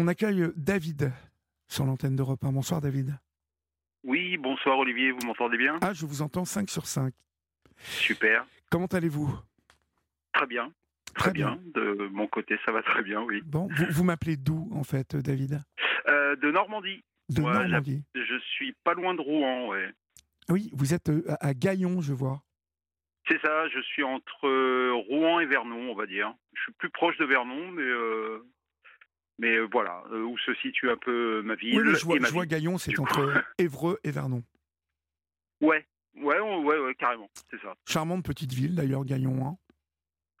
On accueille David sur l'antenne d'Europe 1. Bonsoir David. Oui, bonsoir Olivier, vous m'entendez bien? Ah, je vous entends 5 sur 5. Super. Comment allez-vous? Très bien. Très, bien. De mon côté, ça va très bien, oui. Bon, vous, m'appelez d'où en fait, David? Euh, De Normandie. De Normandie. Je suis pas loin de Rouen, ouais. Oui, vous êtes euh, à Gaillon, je vois. C'est ça, je suis entre euh, Rouen et Vernon, on va dire. Je suis plus proche de Vernon, mais mais euh, voilà, euh, où se situe un peu ma ville. Oui, je vois, Gaillon, c'est entre Évreux et Vernon. Ouais, ouais, ouais, ouais carrément, c'est ça. Charmante petite ville d'ailleurs, Gaillon. Hein.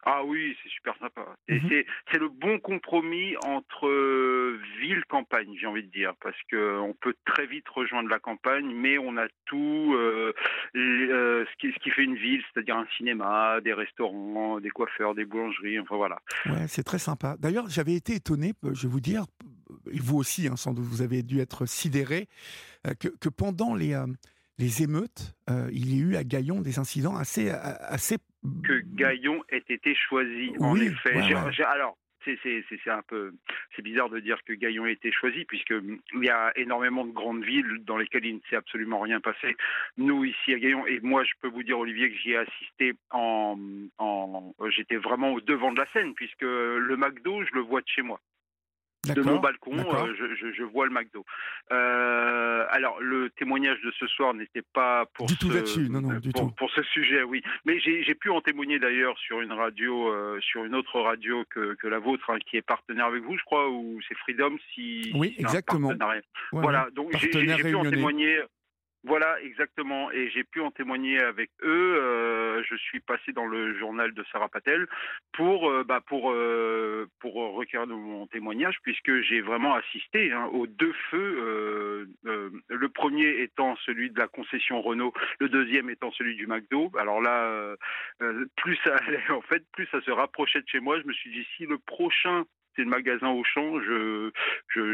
Ah oui, c'est super sympa. Et mhm. c'est le bon compromis entre euh, ville campagne, j'ai envie de dire, parce que on peut très vite rejoindre la campagne, mais on a tout euh, euh, ce, qui, ce, qui, fait une ville, c'est-à-dire un cinéma, des restaurants, des coiffeurs, des boulangeries, enfin voilà. Ouais, c'est très sympa. D'ailleurs, j'avais été étonné, je vais vous dire, et vous aussi, hein, sans doute, vous avez dû être sidéré, que, que pendant les les émeutes, il y a eu à Gaillon des incidents assez, assez que Gaillon ait été choisi, en effet. alors, c'est un peu c'est bizarre de dire que Gaillon ait été choisi puisque il y a énormément de grandes villes dans lesquelles il ne s'est absolument rien passé. Nous ici à Gaillon et moi je peux vous dire Olivier que j'y ai assisté en, en j'étais vraiment au devant de la scène puisque le McDo je le vois de chez moi de mon balcon, euh, je, vois le McDo. Euh, alors, le témoignage de ce soir n'était pas pour, ce, pour, ce sujet, oui. Mais j'ai pu en témoigner d'ailleurs sur une radio, euh, sur une autre radio que, la vôtre, hein, qui est partenaire avec vous, je crois, ou c'est Freedom, si. Oui, exactement. voilà, donc j'ai pu en témoigner. Voilà, exactement. Et j'ai pu en témoigner avec eux. Euh, je suis passé dans le journal de Sarah Patel pour, euh, bah, pour, euh, mon témoignage, puisque j'ai vraiment assisté hein, aux deux feux. le premier étant celui de la concession Renault, le deuxième étant celui du McDo. Alors là, plus ça en fait, plus ça se rapprochait de chez moi. Je me suis dit, si le prochain le magasin Auchan, je,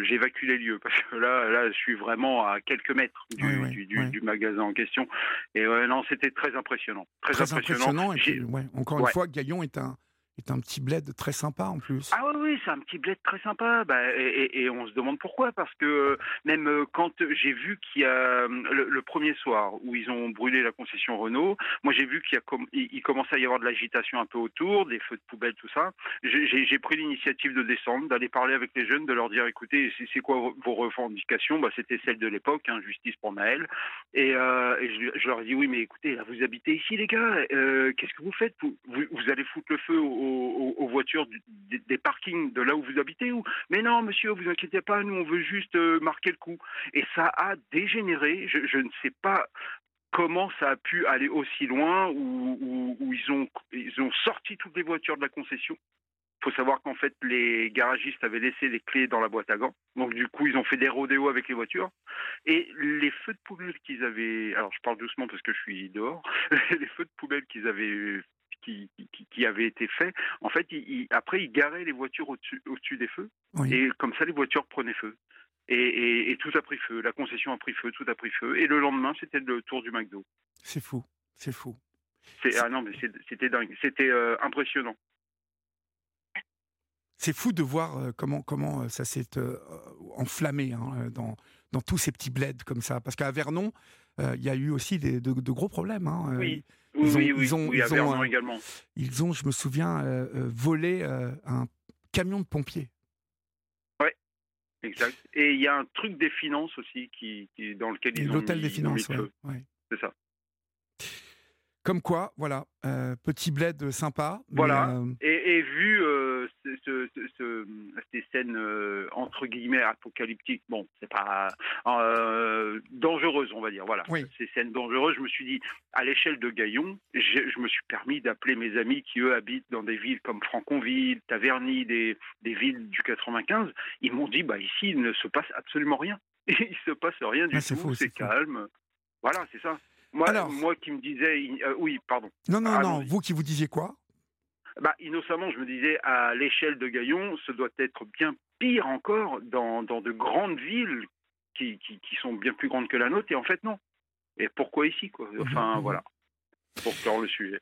j'évacue les lieux parce que là, là, je suis vraiment à quelques mètres du, du, magasin en question. Et non, c'était très impressionnant. Très, impressionnant. encore une fois, Gaillon est un, est un petit bled très sympa en plus. Ah oui, c'est un petit bled très sympa. Bah, et, on se demande pourquoi. Parce que euh, même euh, quand j'ai vu qu'il y a euh, le, premier soir où ils ont brûlé la concession Renault, moi j'ai vu qu'il il, commençait à y avoir de l'agitation un peu autour, des feux de poubelle, tout ça. J'ai pris l'initiative de descendre, d'aller parler avec les jeunes, de leur dire écoutez, c'est quoi vos revendications? Bah, C'était celle de l'époque, hein, justice pour Naël. Et, je, leur ai dit oui, mais écoutez, vous habitez ici les gars, qu'est-ce que vous faites? Vous, vous, allez foutre le feu au aux, voitures des, parkings de là où vous habitez ou mais non monsieur vous inquiétez pas nous on veut juste euh, marquer le coup et ça a dégénéré je, ne sais pas comment ça a pu aller aussi loin où, ils ont ils ont sorti toutes les voitures de la concession il faut savoir qu'en fait, les garagistes avaient laissé les clés dans la boîte à gants. Donc, du coup, ils ont fait des rodéos avec les voitures. Et les feux de poubelle qu'ils avaient. Alors, je parle doucement parce que je suis dehors. les feux de poubelle qu'ils avaient qui, avait été fait, en fait, après, il garait les voitures au-dessus au des feux, et comme ça, les voitures prenaient feu. Et, tout a pris feu, la concession a pris feu, tout a pris feu, et le lendemain, c'était le tour du McDo. C'est fou, c'est fou. Ah non, mais c'était dingue, c'était euh, impressionnant. C'est fou de voir euh, comment, comment euh, ça s'est enflammé hein, dans, dans tous ces petits bleds comme ça. Parce qu'à Vernon, il y a eu aussi de, de, gros problèmes. Hein, oui. Ils ont, oui, oui, ils ont, ils ont, également. Ils ont, je me souviens, euh, euh, volé euh, un camion de pompiers. Oui, exact. Et il y a un truc des finances aussi qui, qui dans lequel ils ont L'hôtel des finances, oui. C'est ça. Comme quoi, voilà, petit bled sympa. Voilà. et, et, vu ce, ces scènes euh, entre guillemets apocalyptiques, bon, c'est pas euh, dangereuse, on va dire. Voilà, ces scènes dangereuses. Je me suis dit, à l'échelle de Gaillon, je me suis permis d'appeler mes amis qui eux habitent dans des villes comme Franconville, Taverny, des, des villes du 95. Ils m'ont dit, bah ici il ne se passe absolument rien. il se passe rien du tout, c'est calme. Voilà, c'est ça. Moi, moi qui me disais, euh, oui, pardon. Non, non, non. Vous qui vous disiez quoi? Bah, innocemment, je me disais, à l'échelle de Gaillon, ce doit être bien pire encore dans, dans de grandes villes qui, qui, qui, sont bien plus grandes que la nôtre, et en fait, non. Et pourquoi ici, quoi? Enfin, mhm, mhm. voilà, pour clore le sujet.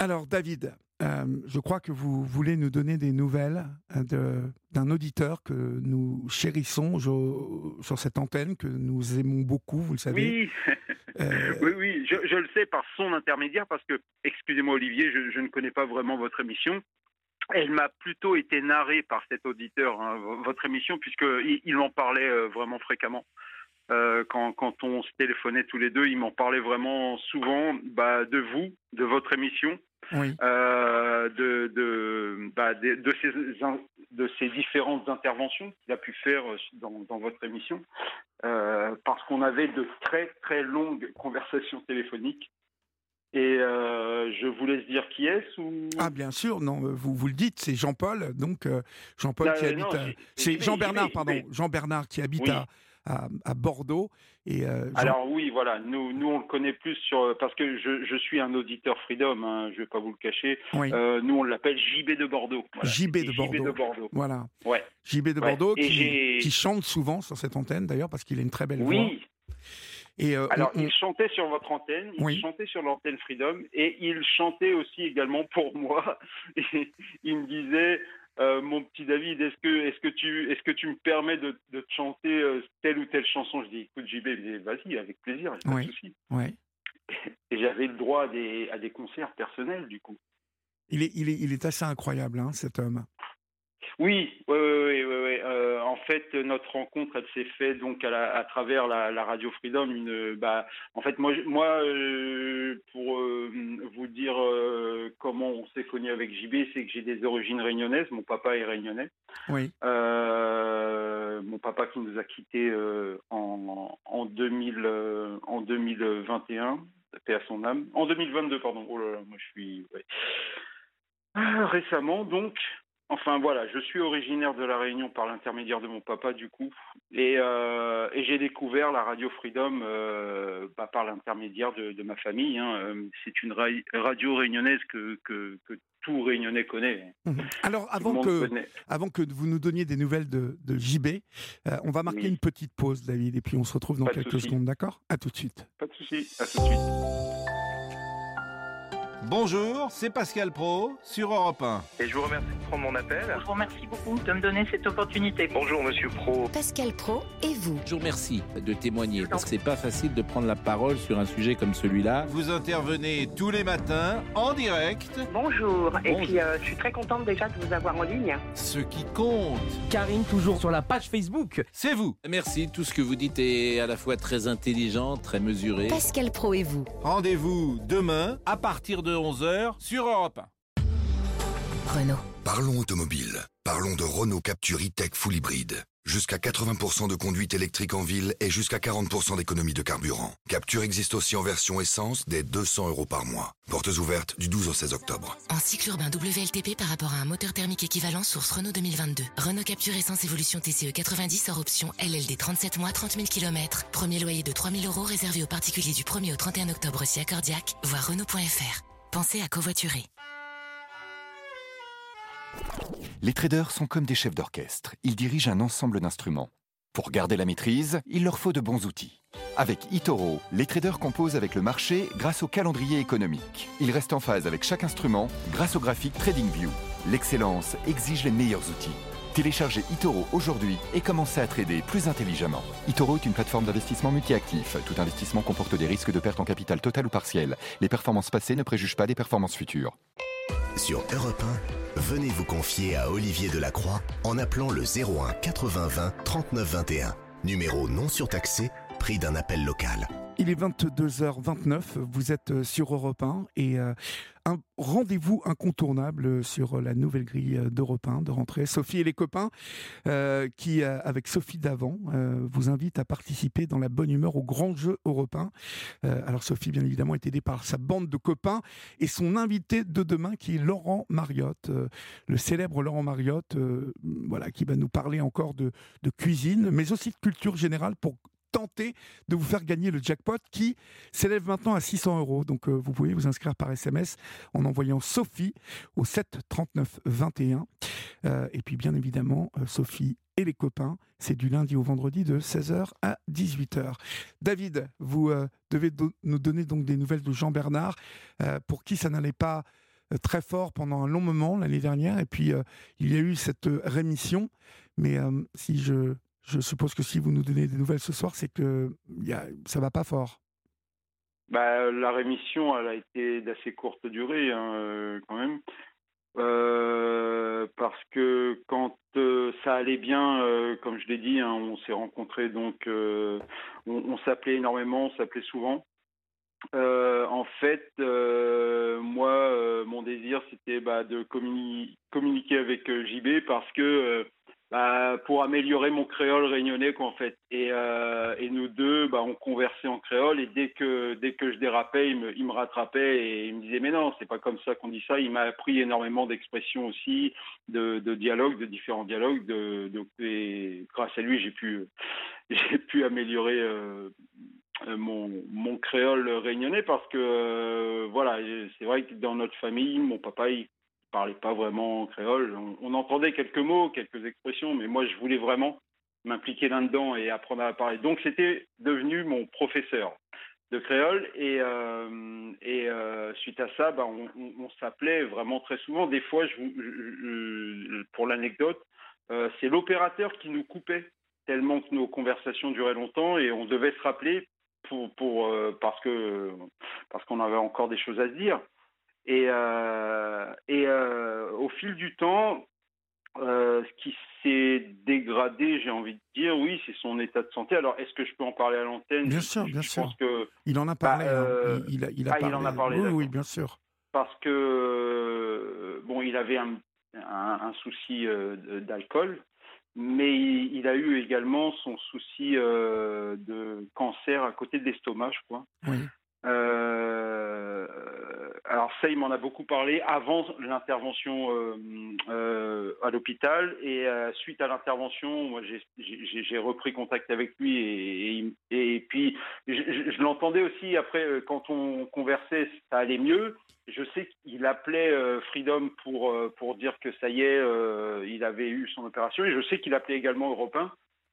Alors, David, je crois que vous voulez nous donner des nouvelles d'un auditeur que nous chérissons sur cette antenne, que nous aimons beaucoup, vous le savez. Oui, oui, oui, je, le sais par son intermédiaire, parce que, excusez-moi Olivier, je, ne connais pas vraiment votre émission. Elle m'a plutôt été narrée par cet auditeur, hein, votre émission, puisqu'il il en parlait vraiment fréquemment. Euh, quand, quand, on se téléphonait tous les deux, il m'en parlait vraiment souvent bah, de vous, de votre émission, euh, de, de, bah, de, de, ces, de, ces, différentes interventions qu'il a pu faire dans, dans votre émission, euh, parce qu'on avait de très très longues conversations téléphoniques. Et je vous laisse dire qui est-ce ou... Ah bien sûr, non, vous, vous le dites, c'est Jean-Paul, donc Jean-Paul qui habite... C'est Jean-Bernard, pardon, Jean-Bernard qui habite à à, Bordeaux. Et, euh, Alors oui, voilà, nous, nous on le connaît plus sur parce que je, je suis un auditeur Freedom, hein, je ne vais pas vous le cacher. Euh, nous on l'appelle JB de Bordeaux. JB, de Bordeaux. de Bordeaux. Voilà. Ouais. JB de Bordeaux qui, qui, chante souvent sur cette antenne d'ailleurs parce qu'il a une très belle voix. Oui. Et euh, Alors, il chantait sur votre antenne, il chantait sur l'antenne Freedom, et il chantait aussi également pour moi. il me disait, euh, mon petit David, est-ce que, est-ce que tu, est-ce que tu me permets de, de te chanter euh, telle ou telle chanson? Je dis, écoute JB, vas-y, avec plaisir, pas de souci. Et j'avais le droit à des, à des concerts personnels, du coup. Il est, il est, il est assez incroyable, hein, cet homme. Oui, oui, oui, oui. Euh, en fait, notre rencontre, elle s'est faite donc à, travers la, la, radio Freedom. Une, bah, en fait, moi, moi, euh, pour euh, vous dire comment on s'est connu avec JB, c'est que j'ai des origines réunionnaises. Mon papa est réunionnais. Oui. mon papa qui nous a quittés en, en 2000, en 2021, paix à son âme. En 2022, pardon. Oh là là, moi je suis. Ouais. Ah, récemment, donc, Enfin voilà, je suis originaire de la Réunion par l'intermédiaire de mon papa du coup, et, euh, j'ai découvert la radio Freedom euh, bah, par l'intermédiaire de, ma famille. Hein. Euh, c'est une radio réunionnaise que, que, tout Réunionnais connaît. Mhm. Alors avant que, avant que vous nous donniez des nouvelles de, JB, on va marquer une petite pause David, et puis on se retrouve dans quelques secondes, d'accord? À tout de suite. Pas de souci, à tout de suite. Bonjour, c'est Pascal Pro sur Europe 1. Et je vous remercie de prendre mon appel. Je vous remercie beaucoup de me donner cette opportunité. Bonjour Monsieur Pro. Pascal Pro et vous. Je vous remercie de témoigner parce que c'est pas facile de prendre la parole sur un sujet comme celui-là. Vous intervenez tous les matins en direct. Bonjour. Et puis euh, je suis très contente déjà de vous avoir en ligne. Ce qui compte. Karine toujours sur la page Facebook. C'est vous. Merci, tout ce que vous dites est à la fois très intelligent, très mesuré. Pascal Pro et vous. Rendez-vous demain à partir de 11h sur Europe Renault. Parlons automobile. Parlons de Renault Capture e-Tech Full Hybride. Jusqu'à 80% de conduite électrique en ville et jusqu'à 40% d'économie de carburant. Capture existe aussi en version essence dès 200 euros par mois. Portes ouvertes du 12 au 16 octobre. En cycle urbain WLTP par rapport à un moteur thermique équivalent source Renault 2022. Renault Capture Essence Évolution TCE 90 hors option LLD 37 mois 30 000 km. Premier loyer de 3 000 euros réservé aux particuliers du 1er au 31 octobre si accordiaque. Voir Renault.fr. Pensez à covoiturer. Les traders sont comme des chefs d'orchestre. Ils dirigent un ensemble d'instruments. Pour garder la maîtrise, il leur faut de bons outils. Avec eToro, les traders composent avec le marché grâce au calendrier économique. Ils restent en phase avec chaque instrument grâce au graphique TradingView. L'excellence exige les meilleurs outils. Téléchargez eToro aujourd'hui et commencez à trader plus intelligemment. eToro est une plateforme d'investissement multi-actif. Tout investissement comporte des risques de perte en capital total ou partiel. Les performances passées ne préjugent pas des performances futures. Sur Europe 1, venez vous confier à Olivier Delacroix en appelant le 01 80 20 39 21. Numéro non surtaxé, prix d'un appel local. Il est 22h29, vous êtes sur Europe 1 et euh, un rendez-vous incontournable sur la nouvelle grille d'Europe 1 de rentrée. Sophie et les copains, euh, qui, euh, avec Sophie Davant, euh, vous invitent à participer dans la bonne humeur au grand jeu européen. alors Sophie, bien évidemment, est aidée par sa bande de copains et son invité de demain, qui est Laurent Mariotte, le célèbre Laurent Mariotte, voilà, qui va nous parler encore de cuisine, mais aussi de culture générale pour tenter de vous faire gagner le jackpot qui s'élève maintenant à 600 euros. Donc euh, vous pouvez vous inscrire par SMS en envoyant Sophie au 7 39 21. et puis bien évidemment, euh, Sophie et les copains, c'est du lundi au vendredi de 16h à 18h. David, vous euh, devez nous donner donc des nouvelles de Jean Bernard, pour qui ça n'allait pas très fort pendant un long moment l'année dernière, et puis il y a eu cette rémission. Mais si je, je suppose que si vous nous donnez des nouvelles ce soir, c'est que y a, ça va pas fort. Bah, la rémission, elle a été d'assez courte durée, hein, quand même. Euh, parce que quand euh, ça allait bien, euh, comme je l'ai dit, hein, on s'est rencontrés, donc on, on s'appelait énormément, on s'appelait souvent. en fait, moi, mon désir, c'était bah, de communiquer avec JB parce que bah, pour améliorer mon créole réunionnais quoi, en fait. Et, euh, et nous deux, bah, on conversait en créole et dès que dès que je dérapais, il me, il me rattrapait et il me disait mais non, c'est pas comme ça qu'on dit ça. Il m'a appris énormément d'expressions aussi, de, de dialogues, de différents dialogues. De, de et grâce à lui, j'ai pu j'ai pu améliorer euh, mon, mon créole réunionnais parce que euh, voilà, c'est vrai que dans notre famille, mon papa il parlait pas vraiment créole. On, entendait quelques mots, quelques expressions, mais moi, je voulais vraiment m'impliquer là-dedans et apprendre à parler. Donc, c'était devenu mon professeur de créole et, euh, euh, suite à ça, bah, on, s'appelait vraiment très souvent. Des fois, pour l'anecdote, euh, c'est l'opérateur qui nous coupait tellement que nos conversations duraient longtemps et on devait se rappeler parce que parce qu'on avait encore des choses à se dire. Et, euh, et euh, au fil du temps, euh, ce qui s'est dégradé, j'ai envie de dire, oui, c'est son état de santé. Alors, est-ce que je peux en parler à l'antenne? Bien sûr, bien sûr. que, il en a parlé. Bah, hein. il, il, a, ah, il en a parlé. Oui, oui, bien sûr. Parce que, bon, il avait un, un, souci d'alcool, mais il, a eu également son souci de cancer à côté de l'estomac, je crois. Oui. Euh, alors il m'en a beaucoup parlé avant l'intervention euh, euh, à l'hôpital et suite à l'intervention, j'ai repris contact avec lui et, puis je, l'entendais aussi après quand on conversait, ça allait mieux. Je sais qu'il appelait Freedom pour pour dire que ça y est, il avait eu son opération et je sais qu'il appelait également Europe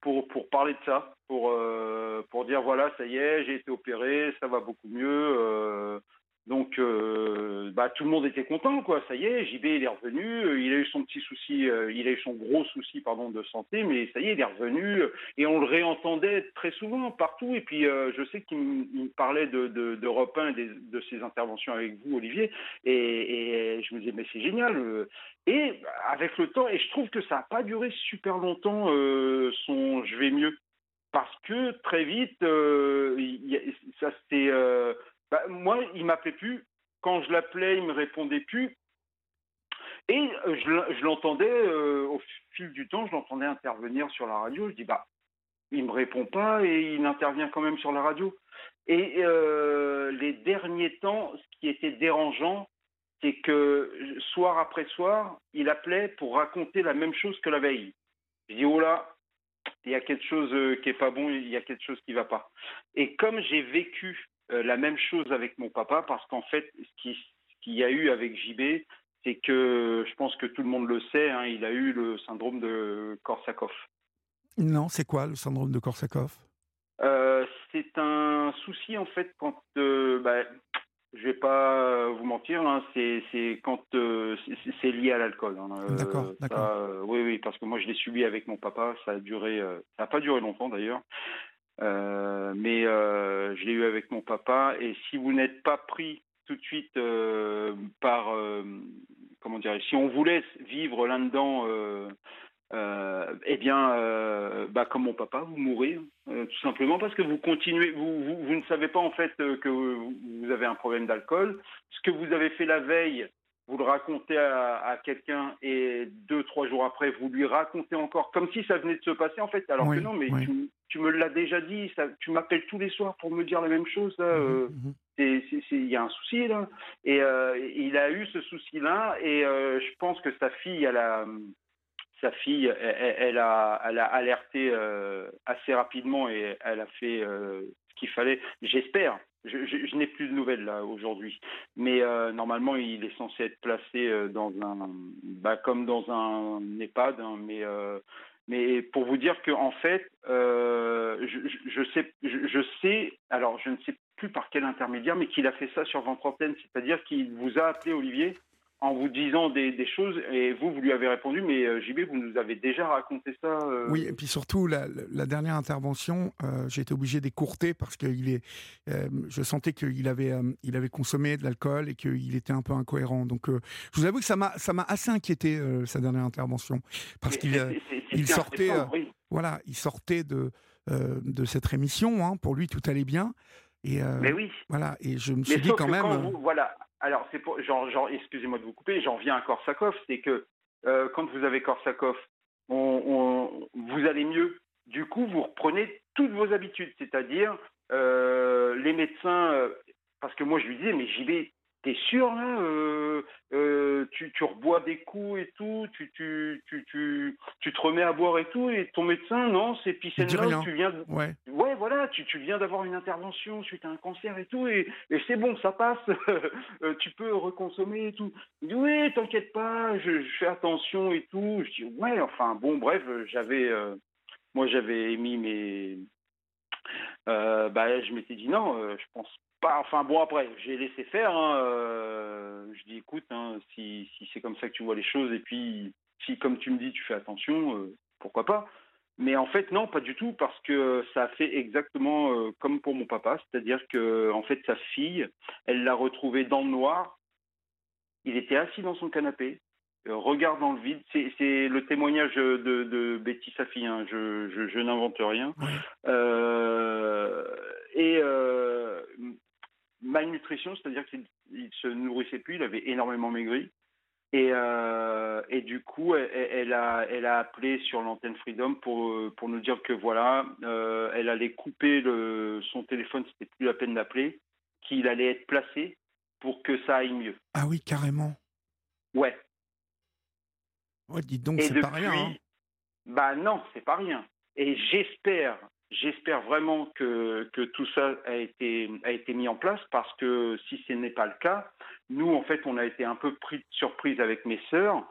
pour, pour parler de ça, pour, euh, pour dire voilà, ça y est, j'ai été opéré, ça va beaucoup mieux. Donc, euh, bah, tout le monde était content, quoi. Ça y est, JB est revenu. Euh, il a eu son petit souci, euh, il a eu son gros souci, pardon, de santé, mais ça y est, il est revenu. Et on le réentendait très souvent partout. Et puis, je sais qu'il me parlait de, de, d'Europe 1 et de ses interventions avec vous, Olivier. Et, et je me disais, mais c'est génial. Et avec le temps, et je trouve que ça n'a pas duré super longtemps son je vais mieux. Parce que très vite, ça s'est bah, moi, il m'appelait plus. Quand je l'appelais, il me répondait plus. Et euh, je, l'entendais euh, au fil du temps, je l'entendais intervenir sur la radio. Je dis bah, il me répond pas et il intervient quand même sur la radio. Et euh, les derniers temps, ce qui était dérangeant, c'est que soir après soir, il appelait pour raconter la même chose que la veille. Je dis oh là, il y a quelque chose qui est pas bon, il y a quelque chose qui va pas. Et comme j'ai vécu euh, la même chose avec mon papa parce qu'en fait, ce qu'il qui y a eu avec JB, c'est que je pense que tout le monde le sait, hein, il a eu le syndrome de Korsakoff. Non, c'est quoi le syndrome de Korsakoff? Euh, C'est un souci en fait quand, euh, bah, je vais pas vous mentir, hein, c'est quand c'est lié à l'alcool. Hein, d'accord, d'accord. oui, oui, parce que moi je l'ai subi avec mon papa, ça a duré, ça n'a pas duré longtemps d'ailleurs. Euh, mais euh, je l'ai eu avec mon papa. Et si vous n'êtes pas pris tout de suite euh, par, comment dire, si on vous laisse vivre là-dedans, eh bien, bah, comme mon papa, vous mourrez, tout simplement parce que vous continuez, vous, vous, vous, ne savez pas en fait que vous avez un problème d'alcool. Ce que vous avez fait la veille, vous le racontez à, quelqu'un et deux, trois jours après, vous lui racontez encore, comme si ça venait de se passer en fait. Alors que non, mais tu, me l'as déjà dit, ça, tu m'appelles tous les soirs pour me dire la même chose. Mhm, euh, mhm. Il y a un souci là. Et euh, il a eu ce souci-là et euh, je pense que sa fille, elle a, sa fille, elle, a, elle a alerté assez rapidement et elle a fait ce qu'il fallait. J'espère je, n'ai plus de nouvelles là aujourd'hui, mais euh, normalement il est censé être placé euh, dans un, bah, comme dans un EHPAD, hein, mais euh, mais pour vous dire que en fait, je, sais, je, sais, alors je ne sais plus par quel intermédiaire, mais qu'il a fait ça sur antenne, c'est-à-dire qu'il vous a appelé Olivier en vous disant des, des choses et vous, vous lui avez répondu, mais euh, JB, vous nous avez déjà raconté ça. euh, Oui, et puis surtout, la, la dernière intervention, euh, j'ai été obligé d'écourter parce que il est, euh, je sentais qu'il avait, il avait consommé de l'alcool et qu'il était un peu incohérent. Donc, je vous avoue que ça m'a, ça m'a assez inquiété, sa dernière intervention. Parce qu'il il sortait, oui. voilà, il sortait de, de cette émission. hein. pour lui, tout allait bien. Et, euh, Mais oui. Voilà, et je me Mais suis dit sauf quand même. quand euh, vous- voilà. Alors, c'est pour, excusez-moi de vous couper, j'en viens à Korsakov, c'est que euh, quand vous avez Korsakov, on, on- vous allez mieux. Du coup, vous reprenez toutes vos habitudes, c'est-à-dire euh, les médecins. parce que moi, je lui disais, mais JB, t'es sûr là tu, rebois des coups et tout, tu, tu, tu, tu, tu te remets à boire et tout, et ton médecin, non, c'est. Picenol, tu viens de, Ouais. Ouais, voilà, tu, tu viens d'avoir une intervention suite à un cancer et tout, et, et c'est bon, ça passe, Euh, tu peux reconsommer et tout. Il dit, oui, t'inquiète pas, je, je fais attention et tout. Je dis, ouais, enfin, bon, bref, j'avais, euh, moi, j'avais émis mes. Euh, bah, je m'étais dit, non, euh, je pense pas. Enfin, bon, après, j'ai laissé faire. hein, euh, je dis, écoute, hein, si, si c'est comme ça que tu vois les choses, et puis, si, comme tu me dis, tu fais attention, euh, pourquoi pas mais en fait, non, pas du tout, parce que ça a fait exactement euh, comme pour mon papa, c'est-à-dire que en fait, sa fille, elle l'a retrouvé dans le noir. Il était assis dans son canapé, regard dans le vide. C'est c'est le témoignage de, de Betty, sa fille. hein. Je, je, je n'invente rien. Et malnutrition, c'est-à-dire qu'il il se nourrissait plus, il avait énormément maigri. Et, euh, et du coup, elle, elle a, elle a appelé sur l'antenne Freedom pour, euh, pour nous dire que voilà, euh, elle allait couper le, son téléphone, c'était plus la peine d'appeler, qu'il allait être placé pour que ça aille mieux. Ah oui, carrément. Ouais. Ouais, dites donc, c'est pas rien. hein. Bah non, c'est pas rien. Et j'espère, j'espère vraiment que, tout ça a été, mis en place parce que si ce n'est pas le cas, nous, en fait, on a été un peu pris de surprise avec mes sœurs.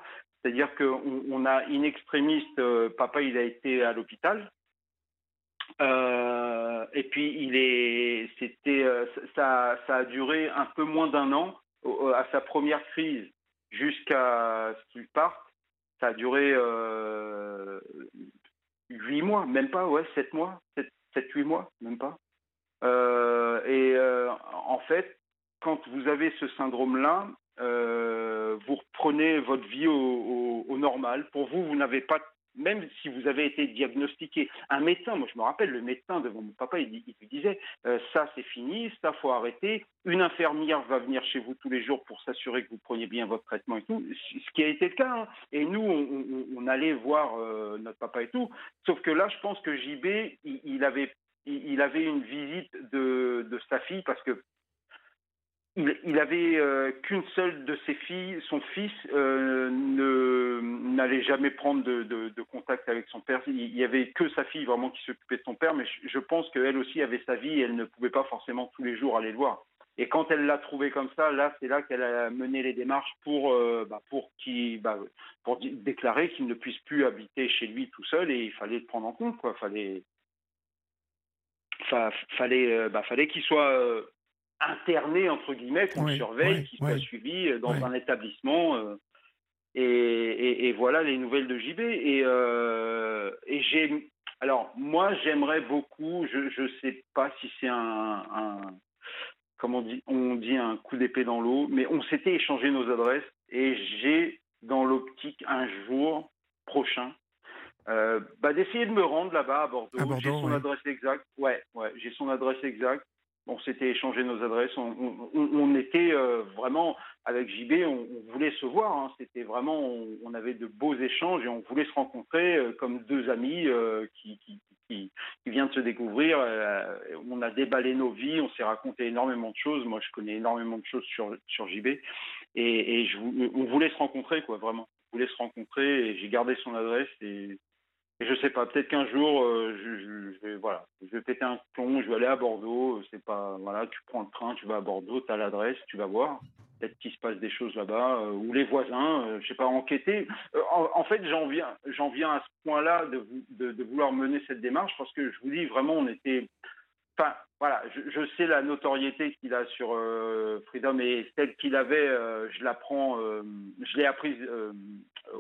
C'est-à-dire qu'on on a in extremis, euh, papa, il a été à l'hôpital. Euh, et puis, il est, c'était, euh, ça, ça a duré un peu moins d'un an à sa première crise jusqu'à ce qu'il parte. Ça a duré euh, huit mois, même pas, ouais, sept mois, sept, huit mois, même pas. Euh, et euh, en fait, quand vous avez ce syndrome-là, euh, vous reprenez votre vie au, au- au normal. Pour vous, vous n'avez pas, même si vous avez été diagnostiqué, un médecin, moi je me rappelle, le médecin devant mon papa, il, lui disait, euh, ça c'est fini, ça faut arrêter. Une infirmière va venir chez vous tous les jours pour s'assurer que vous preniez bien votre traitement et tout, ce qui a été le cas. hein. Et nous, on, allait voir euh, notre papa et tout. Sauf que là, je pense que JB, il, il avait, il, une visite de sa fille parce que il, il avait euh, qu'une seule de ses filles, son fils, euh, n'allait jamais prendre de, contact avec son père. Il, il y avait que sa fille vraiment qui s'occupait de son père, mais je, je pense qu'elle aussi avait sa vie et elle ne pouvait pas forcément tous les jours aller le voir. Et quand elle l'a trouvé comme ça, là, c'est là qu'elle a mené les démarches pour, euh, bah, pour, qu'il- bah, déclarer qu'il ne puisse plus habiter chez lui tout seul et il fallait le prendre en compte, quoi. Fallait, fa- fallait, euh, bah, qu'il soit interné entre guillemets, qu'on Oui, surveille, oui, qu'il soit suivi euh, dans un établissement. euh, et, et- et voilà les nouvelles de JB. Et, euh, et j'ai, alors moi j'aimerais beaucoup, je je sais pas si c'est un, un comment on dit, on dit un coup d'épée dans l'eau, mais on s'était échangé nos adresses et j'ai dans l'optique un jour prochain euh, bah, d'essayer de me rendre là-bas à Bordeaux. J'ai son ouais. adresse exacte. Ouais, ouais, j'ai son adresse exacte. On s'était échangé nos adresses. On, on- on- était euh, vraiment avec JB, on, on voulait se voir. hein. C'était vraiment, on, avait de beaux échanges et on voulait se rencontrer euh, comme deux amis euh, qui, qui, qui, qui viennent de se découvrir. Euh, on a déballé nos vies, on s'est raconté énormément de choses. Moi, je connais énormément de choses sur, sur JB et, et je, on voulait se rencontrer, quoi, vraiment. On voulait se rencontrer et j'ai gardé son adresse et et je sais pas, peut-être qu'un jour, euh, je, voilà, je vais péter un plomb, je vais aller à Bordeaux. euh, C'est pas, voilà, tu prends le train, tu vas à Bordeaux, tu as l'adresse, tu vas voir. Peut-être qu'il se passe des choses là-bas, euh, ou les voisins, euh, je sais pas, enquêter. En, fait, j'en viens, j'en viens à ce point-là de, de, vouloir mener cette démarche parce que je vous dis vraiment, on était, enfin, voilà, je, sais la notoriété qu'il a sur Freedom et celle qu'il avait, je l'apprends, je l'ai apprise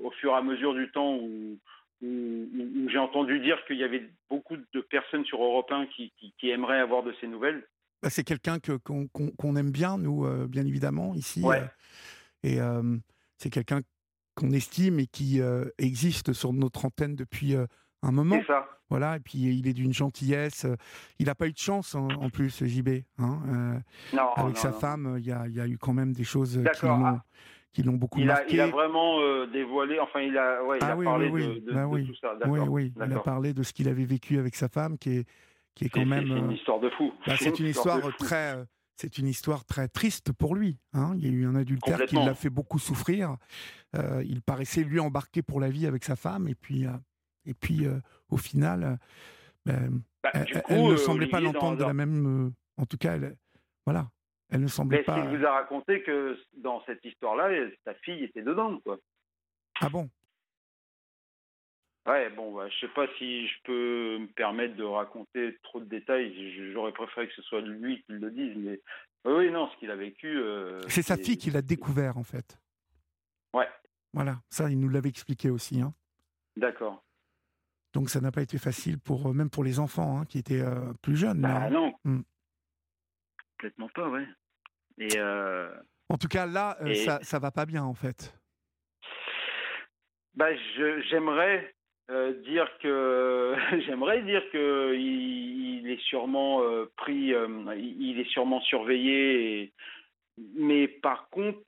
au fur et à mesure du temps où, où, j'ai entendu dire qu'il y avait beaucoup de personnes sur Europe 1 qui, qui, qui aimeraient avoir de ces nouvelles. Bah, c'est quelqu'un que, qu'on, aime bien, nous, euh, bien évidemment, ici. Ouais. euh, et euh, c'est quelqu'un qu'on estime et qui euh, existe sur notre antenne depuis un moment. C'est ça. Voilà, et puis il est d'une gentillesse. Il n'a pas eu de chance en, en plus, JB. Hein, Non, avec non, sa non. femme, il y a, il y a eu quand même des choses qui D'accord, l'ont, ah. Qui l'ont beaucoup Il a, marqué. il a vraiment euh, dévoilé, enfin, il a, ouais, il Ah a oui, parlé oui, de, oui. de- Bah de oui. tout ça. Oui, D'accord. oui, il a parlé de ce qu'il avait vécu avec sa femme, qui est, qui est quand même. c'est une euh, histoire de fou. bah, c'est une histoire fou. très, euh, c'est une histoire très triste pour lui. hein. Il y a eu un adultère qui l'a fait beaucoup souffrir. Euh, il paraissait lui embarqué pour la vie avec sa femme, et puis, euh, et puis euh, au final, euh, ben, Bah, elle, coup, ne euh, semblait pas l'entendre de la même. euh, en tout cas, elle, voilà, elle ne semblait Mais pas. il vous a raconté que dans cette histoire-là, sa fille était dedans, quoi. Ah bon? Ouais, bon, bah, je sais pas si je peux me permettre de raconter trop de détails. J'aurais préféré que ce soit lui qui le dise, mais oui, oui, non, ce qu'il a vécu. euh, C'est sa fille qui l'a découvert en fait. Ouais, Voilà, ça, il nous l'avait expliqué aussi. hein. d'accord. Donc ça n'a pas été facile pour euh, même pour les enfants hein, qui étaient euh, plus jeunes. Bah non, Mm. Complètement pas, ouais. Et euh, En tout cas, là, euh, Et- ça, ça va pas bien en fait. bah, j'aimerais euh, dire que j'aimerais dire que il, il est sûrement euh, pris, euh, il est sûrement surveillé. et- mais par contre,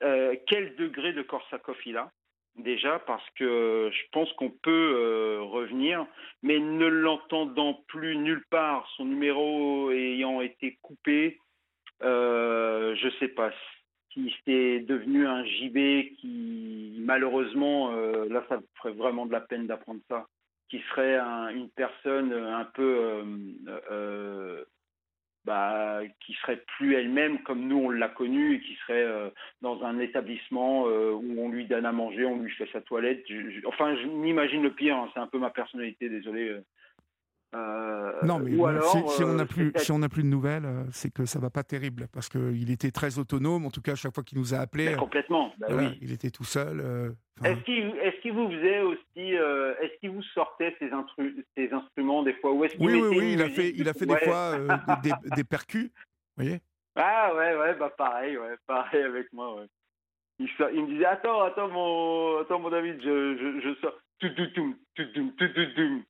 quel degré de Korsakov il a? Déjà Parce que je pense qu'on peut revenir, mais ne l'entendant plus nulle part, son numéro ayant été coupé, je sais pas si c'est devenu un JB qui malheureusement euh, là ça ferait vraiment de la peine d'apprendre ça qui serait un- une personne un peu euh, euh, bah, qui serait plus elle-même comme nous on l'a connue et qui serait euh, dans un établissement euh, où on lui donne à manger, on lui fait sa toilette. Enfin, je m'imagine le pire. hein, c'est un peu ma personnalité, désolé. Euh. Euh, Non, mais ou bon, alors, si, si on euh, n'a plus, si on plus de nouvelles, euh, c'est que ça va pas terrible parce qu'il était très autonome. En tout cas, à chaque fois qu'il nous a appelés, euh, complètement. bah voilà, oui. il était tout seul. euh, Est-ce qu'il est-ce qu'il vous faisait aussi, euh, est-ce qu'il vous sortait ces, instru- ces instruments des fois ou est-ce oui, oui, oui, il a fait, il a fait Ouais. des fois euh, des, percus. Vous voyez Ah ouais, ouais, bah pareil, ouais, pareil avec moi, ouais. Il, il me disait attends, attends mon, attends mon David, je, je, je sors. Toutoum, toutoum, toutoum, toutoum, toutoum.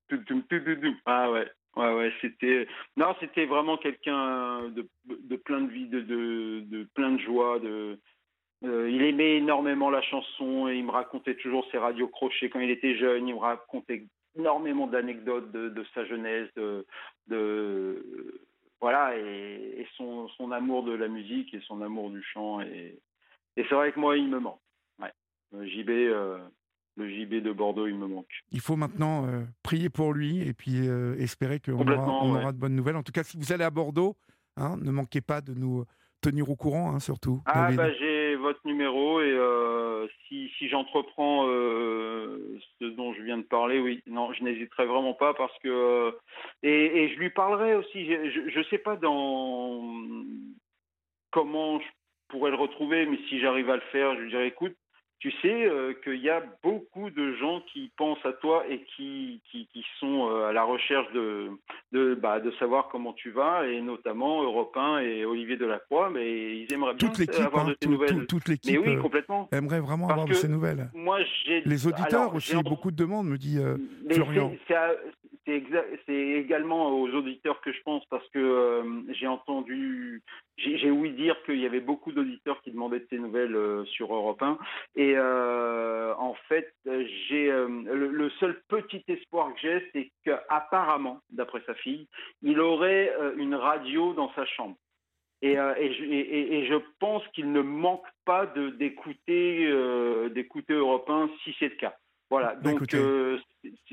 Ah ouais, ouais, ouais, c'était, non, c'était vraiment quelqu'un de, de plein de vie, de, de, plein de joie, de. euh, il aimait énormément la chanson et il me racontait toujours ses radios crochets quand il était jeune. Il me racontait énormément d'anecdotes de, sa jeunesse, de, voilà, et, son, son amour de la musique et son amour du chant. Et, et c'est vrai que moi, il me manque. Ouais. Le JB, euh, le JB de Bordeaux, il me manque. Il faut maintenant euh, prier pour lui et puis euh, espérer qu'on aura, Complètement, on ouais. aura de bonnes nouvelles. En tout cas, si vous allez à Bordeaux, hein, ne manquez pas de nous tenir au courant, hein, surtout. Ah, bah, j'ai votre numéro et euh, si, si j'entreprends euh, ce dont je viens de parler, oui, non, je n'hésiterai vraiment pas parce que. euh, et, et je lui parlerai aussi. Je ne sais pas dans comment je pourrais le retrouver, mais si j'arrive à le faire, je lui dirai écoute, tu sais euh, qu'il y a beaucoup de gens qui pensent à toi et qui, qui, qui sont euh, à la recherche de, de, bah, de savoir comment tu vas, et notamment Europe 1 et Olivier Delacroix, mais ils aimeraient bien toute l'équipe, avoir hein, de tes tout- nouvelles. tout- toute mais l'équipe oui, euh, complètement. aimerait vraiment Parce avoir de ces nouvelles. Moi, j'ai Les auditeurs alors, aussi, j'ai- beaucoup de demandes, me dit euh, mais Florian. c'est- c'est à- c'est également aux auditeurs que je pense parce que euh, j'ai entendu, j'ai ouï dire qu'il y avait beaucoup d'auditeurs qui demandaient de ces nouvelles euh, sur Europe 1. Et euh, en fait, j'ai le, seul petit espoir que j'ai, c'est qu'apparemment, d'après sa fille, il aurait une radio dans sa chambre. Et, je, pense qu'il ne manque pas d'écouter Europe 1 si c'est le cas. Voilà, Bah, donc euh,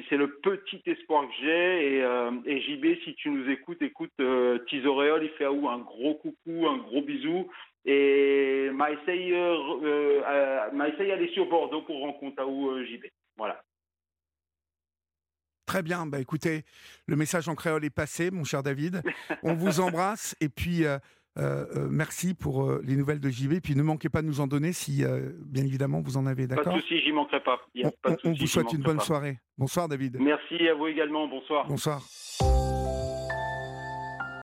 c'est le petit espoir que j'ai. Et, euh, et JB, si tu nous écoutes, écoute, euh, Tizoréol, il fait à où? Un gros coucou, un gros bisou. Et m'essaye euh, m'essaye aller sur Bordeaux pour rencontrer à où JB. Voilà. Très bien. Bah, écoutez, le message en créole est passé, mon cher David. On vous embrasse et puis euh, euh, merci pour euh, les nouvelles de JB. Puis ne manquez pas de nous en donner si, euh, bien évidemment, vous en avez. Pas D'accord? de souci, j'y manquerai pas. Il y a on, pas de vous souhaite une bonne pas. soirée. Bonsoir, David. Merci à vous également. Bonsoir. Bonsoir.